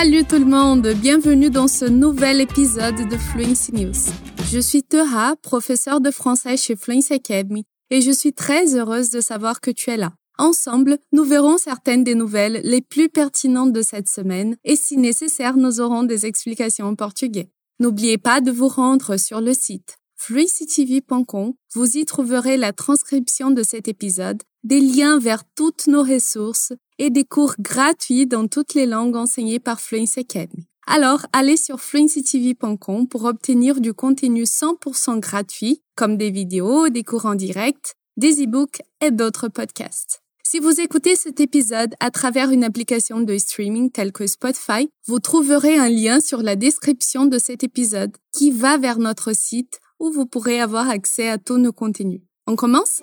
Salut tout le monde, bienvenue dans ce nouvel épisode de Fluency News. Je suis Teha, professeure de français chez Fluency Academy, et je suis très heureuse de savoir que tu es là. Ensemble, nous verrons certaines des nouvelles les plus pertinentes de cette semaine, et si nécessaire, nous aurons des explications en portugais. N'oubliez pas de vous rendre sur le site fluencytv.com. Vous y trouverez la transcription de cet épisode, des liens vers toutes nos ressources et des cours gratuits dans toutes les langues enseignées par Fluency Academy. Alors, allez sur fluencytv.com pour obtenir du contenu 100% gratuit, comme des vidéos, des cours en direct, des e-books et d'autres podcasts. Si vous écoutez cet épisode à travers une application de streaming telle que Spotify, vous trouverez un lien sur la description de cet épisode qui va vers notre site où vous pourrez avoir accès à tous nos contenus. On commence?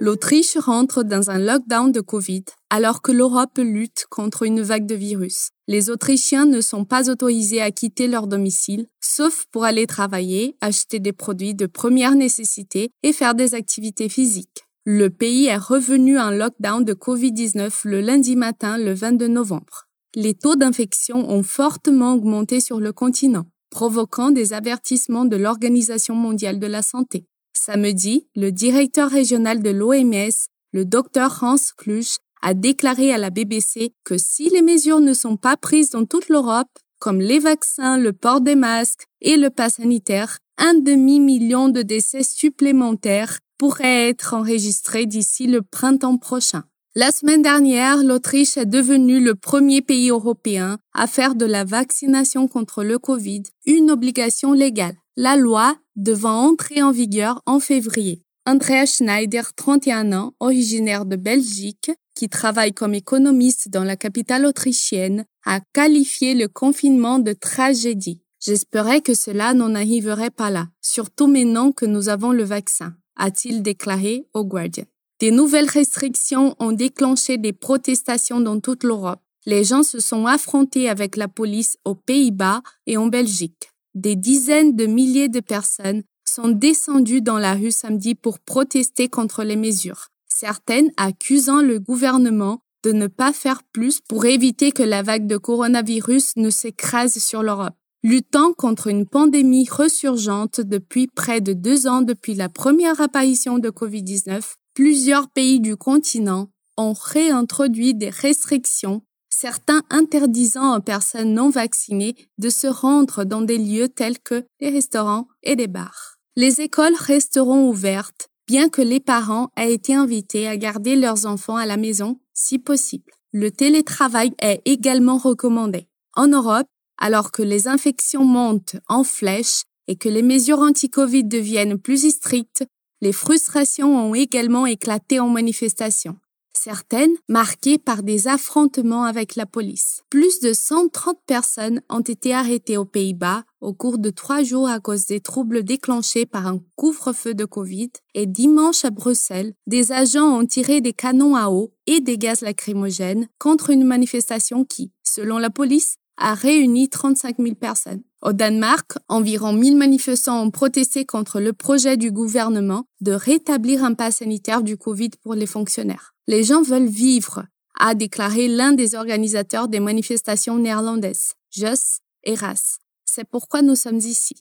L'Autriche rentre dans un lockdown de Covid alors que l'Europe lutte contre une vague de virus. Les Autrichiens ne sont pas autorisés à quitter leur domicile, sauf pour aller travailler, acheter des produits de première nécessité et faire des activités physiques. Le pays est revenu en lockdown de Covid-19 le lundi matin, le 22 novembre. Les taux d'infection ont fortement augmenté sur le continent, provoquant des avertissements de l'Organisation mondiale de la santé. Samedi, le directeur régional de l'OMS, le docteur Hans Klusch, a déclaré à la BBC que si les mesures ne sont pas prises dans toute l'Europe, comme les vaccins, le port des masques et le pass sanitaire, un demi-million de décès supplémentaires pourraient être enregistrés d'ici le printemps prochain. La semaine dernière, l'Autriche est devenue le premier pays européen à faire de la vaccination contre le Covid une obligation légale la loi devant entrer en vigueur en février. Andrea Schneider, 31 ans, originaire de Belgique, qui travaille comme économiste dans la capitale autrichienne, a qualifié le confinement de tragédie. J'espérais que cela n'en arriverait pas là, surtout maintenant que nous avons le vaccin, a-t-il déclaré au Guardian. Des nouvelles restrictions ont déclenché des protestations dans toute l'Europe. Les gens se sont affrontés avec la police aux Pays-Bas et en Belgique des dizaines de milliers de personnes sont descendues dans la rue samedi pour protester contre les mesures, certaines accusant le gouvernement de ne pas faire plus pour éviter que la vague de coronavirus ne s'écrase sur l'Europe. Luttant contre une pandémie ressurgente depuis près de deux ans depuis la première apparition de Covid-19, plusieurs pays du continent ont réintroduit des restrictions certains interdisant aux personnes non vaccinées de se rendre dans des lieux tels que les restaurants et les bars. Les écoles resteront ouvertes, bien que les parents aient été invités à garder leurs enfants à la maison si possible. Le télétravail est également recommandé. En Europe, alors que les infections montent en flèche et que les mesures anti-Covid deviennent plus strictes, les frustrations ont également éclaté en manifestations certaines marquées par des affrontements avec la police. Plus de 130 personnes ont été arrêtées aux Pays-Bas au cours de trois jours à cause des troubles déclenchés par un couvre-feu de Covid et dimanche à Bruxelles, des agents ont tiré des canons à eau et des gaz lacrymogènes contre une manifestation qui, selon la police, a réuni 35 000 personnes. Au Danemark, environ 1000 manifestants ont protesté contre le projet du gouvernement de rétablir un pass sanitaire du Covid pour les fonctionnaires. Les gens veulent vivre, a déclaré l'un des organisateurs des manifestations néerlandaises, Jos Eras. C'est pourquoi nous sommes ici.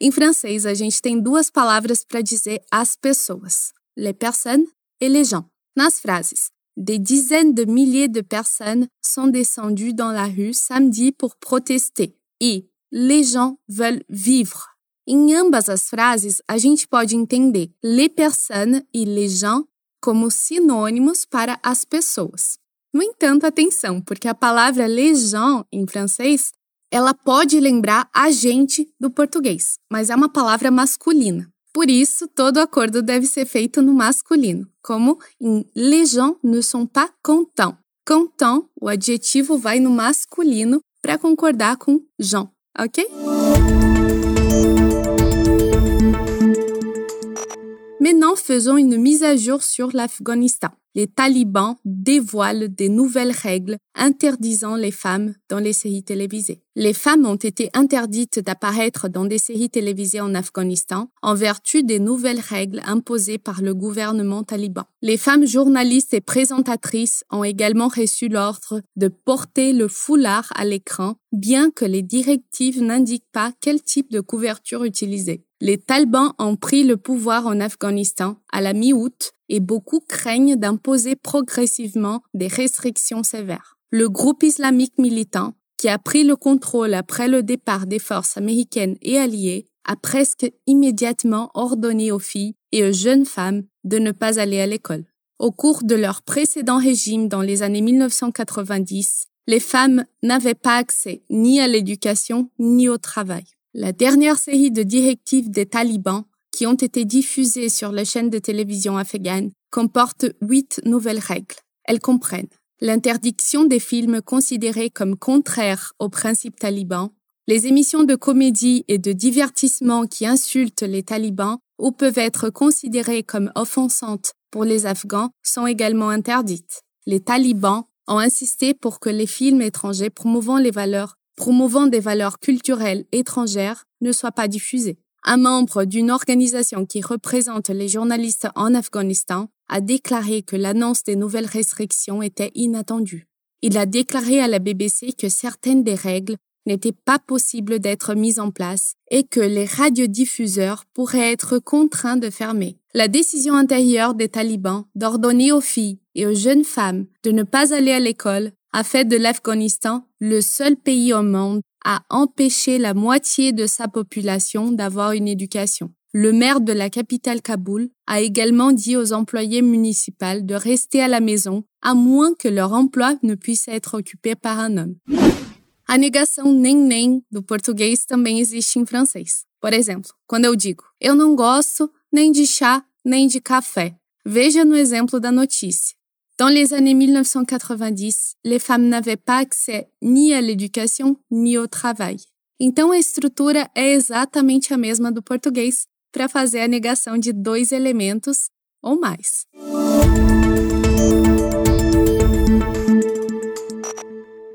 Em francês, a gente tem duas palavras para dizer as pessoas, les personnes et les gens. Nas phrases, des dizaines de milliers de personnes sont descendues dans la rue samedi pour protester e les gens veulent vivre. Em ambas as frases, a gente pode entender les personnes e les gens como sinônimos para as pessoas. No entanto, atenção, porque a palavra les gens em francês, ela pode lembrar a gente do português, mas é uma palavra masculina. Por isso, todo acordo deve ser feito no masculino, como em les gens ne sont pas contents. Content, o adjetivo vai no masculino para concordar com Jean, ok? Maintenant, faisons une mise à jour sur l'Afghanistan. Les talibans dévoilent des nouvelles règles interdisant les femmes dans les séries télévisées. Les femmes ont été interdites d'apparaître dans des séries télévisées en Afghanistan en vertu des nouvelles règles imposées par le gouvernement taliban. Les femmes journalistes et présentatrices ont également reçu l'ordre de porter le foulard à l'écran, bien que les directives n'indiquent pas quel type de couverture utiliser. Les talibans ont pris le pouvoir en Afghanistan à la mi-août et beaucoup craignent d'imposer progressivement des restrictions sévères. Le groupe islamique militant, qui a pris le contrôle après le départ des forces américaines et alliées, a presque immédiatement ordonné aux filles et aux jeunes femmes de ne pas aller à l'école. Au cours de leur précédent régime dans les années 1990, les femmes n'avaient pas accès ni à l'éducation ni au travail. La dernière série de directives des talibans qui ont été diffusées sur les chaînes de télévision afghanes comporte huit nouvelles règles. Elles comprennent l'interdiction des films considérés comme contraires aux principes talibans, les émissions de comédie et de divertissement qui insultent les talibans ou peuvent être considérées comme offensantes pour les Afghans sont également interdites. Les talibans ont insisté pour que les films étrangers promouvant les valeurs promouvant des valeurs culturelles étrangères ne soit pas diffusé. Un membre d'une organisation qui représente les journalistes en Afghanistan a déclaré que l'annonce des nouvelles restrictions était inattendue. Il a déclaré à la BBC que certaines des règles n'étaient pas possibles d'être mises en place et que les radiodiffuseurs pourraient être contraints de fermer. La décision intérieure des talibans d'ordonner aux filles et aux jeunes femmes de ne pas aller à l'école a fait de l'Afghanistan le seul pays au monde à empêcher la moitié de sa population d'avoir une éducation. Le maire de la capitale Kaboul a également dit aux employés municipaux de rester à la maison à moins que leur emploi ne puisse être occupé par un homme. A negação nem nem do português também existe em francês. Por exemplo, quando eu digo eu não gosto nem de chá nem de café. Veja no exemplo da notícia. Dans les années 1990, les femmes n'avaient pas accès ni à l'éducation ni au travail. Então a estrutura é exatamente a mesma do português para fazer a negação de dois elementos ou mais.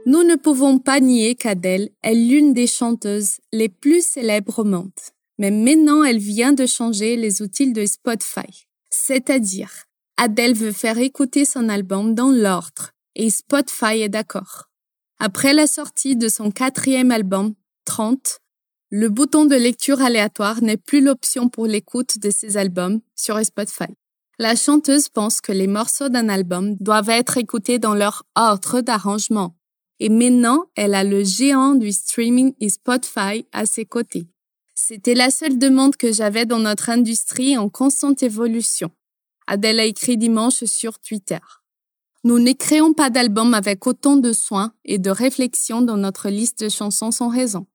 Nous ne pouvons pas nier qu'Adèle est l'une des chanteuses les plus célèbres au monde. Mais maintenant, elle vient de changer les outils de Spotify. C'est-à-dire, Adele veut faire écouter son album dans l'ordre et Spotify est d'accord. Après la sortie de son quatrième album, 30, le bouton de lecture aléatoire n'est plus l'option pour l'écoute de ses albums sur Spotify. La chanteuse pense que les morceaux d'un album doivent être écoutés dans leur ordre d'arrangement. Et maintenant, elle a le géant du streaming et Spotify à ses côtés. C'était la seule demande que j'avais dans notre industrie en constante évolution. Adèle a écrit dimanche sur Twitter. Nous ne pas d'album avec autant de soins et de réflexion dans notre liste de chansons sans raison.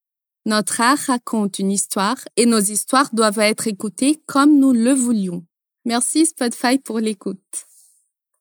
Notre art raconte une histoire et nos histoires doivent être écoutées comme nous le voulions. Merci Spotify pour l'écoute.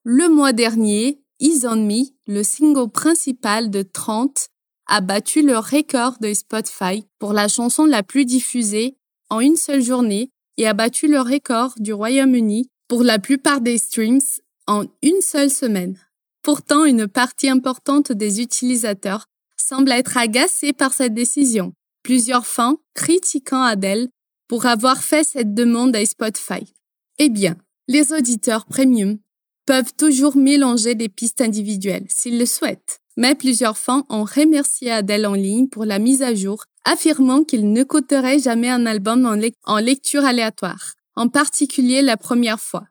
Le mois dernier, Is On Me, le single principal de 30, a battu le record de Spotify pour la chanson la plus diffusée en une seule journée et a battu le record du Royaume-Uni pour la plupart des streams en une seule semaine. Pourtant, une partie importante des utilisateurs semble être agacée par cette décision, plusieurs fans critiquant Adele pour avoir fait cette demande à Spotify. Eh bien, les auditeurs premium peuvent toujours mélanger des pistes individuelles s'ils le souhaitent. Mais plusieurs fans ont remercié Adele en ligne pour la mise à jour, affirmant qu'ils ne coûteraient jamais un album en, en lecture aléatoire. En particulier la première fois.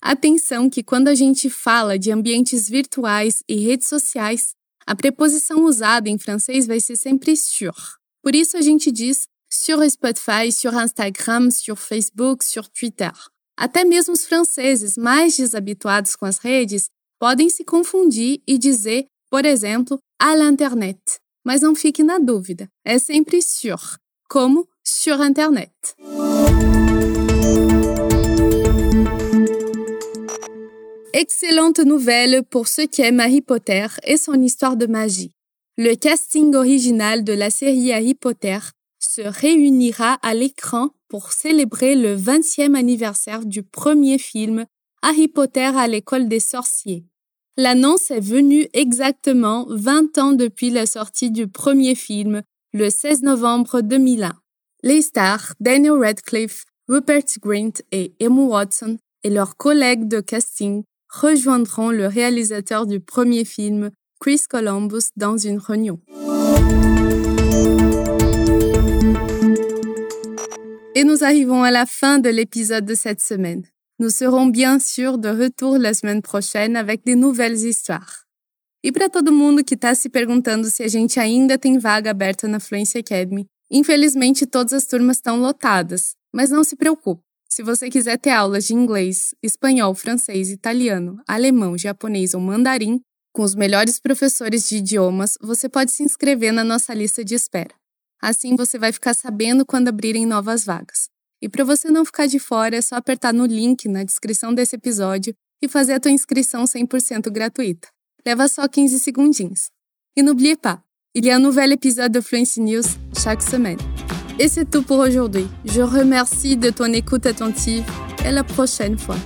Atenção que quando a gente fala de ambientes virtuais e redes sociais, a preposição usada em francês vai ser sempre sur. Por isso a gente diz sur Spotify, sur Instagram, sur Facebook, sur Twitter. Até mesmo os franceses mais desabituados com as redes podem se confundir e dizer, por exemplo, à l'internet. Mas não fique na dúvida, é sempre sur, como sur Internet. Excellente nouvelle pour ceux qui aiment Harry Potter et son histoire de magie. Le casting original de la série Harry Potter se réunira à l'écran pour célébrer le 20e anniversaire du premier film Harry Potter à l'école des sorciers. L'annonce est venue exactement 20 ans depuis la sortie du premier film, le 16 novembre 2001. Les stars Daniel Radcliffe, Rupert Grint et Emma Watson et leurs collègues de casting rejoindront le réalisateur du premier film, Chris Columbus, dans une réunion. Et nous arrivons à la fin de l'épisode de cette semaine. Nous serons bien sûr de retour la semaine prochaine avec de nouvelles histoires. E para todo mundo que está se perguntando se a gente ainda tem vaga aberta na Fluency Academy, infelizmente todas as turmas estão lotadas, mas não se preocupe. Se você quiser ter aulas de inglês, espanhol, francês, italiano, alemão, japonês ou mandarim, com os melhores professores de idiomas, você pode se inscrever na nossa lista de espera. Assim você vai ficar sabendo quando abrirem novas vagas. E para você não ficar de fora, é só apertar no link na descrição desse episódio e fazer a tua inscrição 100% gratuita. Leva só 15 segundinhos. Et n'oubliez pas, il y a un nouvel épisode de Fluency News chaque semaine. Et c'est tout pour aujourd'hui. Je remercie de ton écoute attentive et à la prochaine fois.